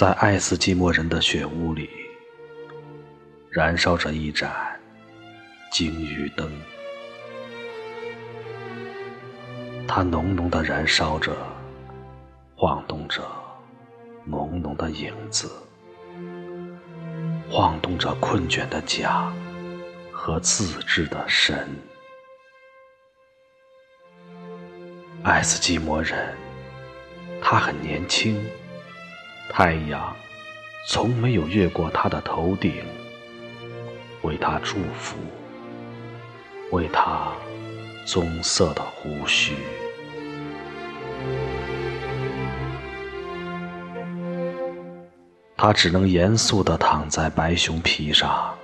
在爱斯基摩人的雪屋里，燃烧着一盏鲸鱼灯，它浓浓的燃烧着，晃动着浓浓的影子，晃动着困倦的桨和自制的神。爱斯基摩人，他很年轻。太阳从没有越过他的头顶，为他祝福，为他棕色的胡须。他只能严肃地躺在白熊皮上，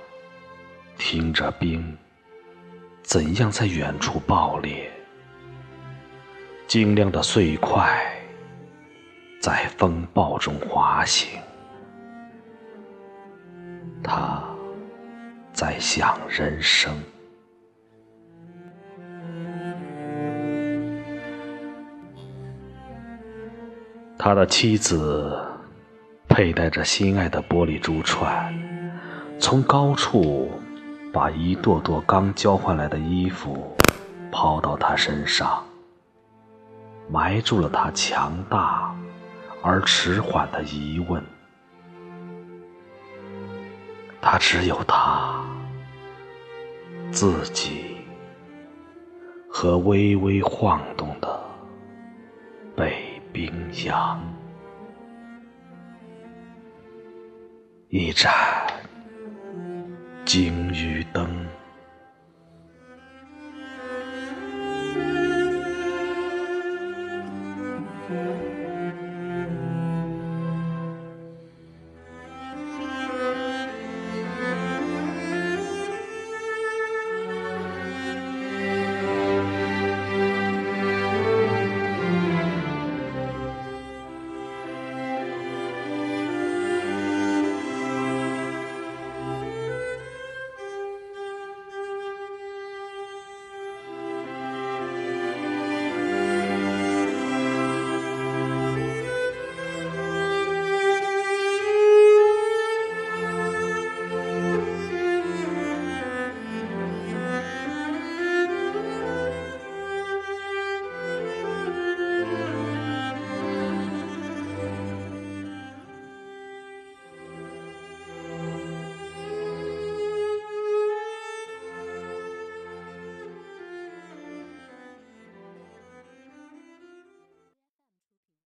听着冰怎样在远处爆裂，晶亮的碎块。在风暴中滑行，他在想人生。他的妻子佩戴着心爱的玻璃珠串，从高处把一垛垛刚交换来的衣服抛到他身上，埋住了他强大。而迟缓的疑问，他只有他自己和微微晃动的北冰洋。一盏鲸鱼灯。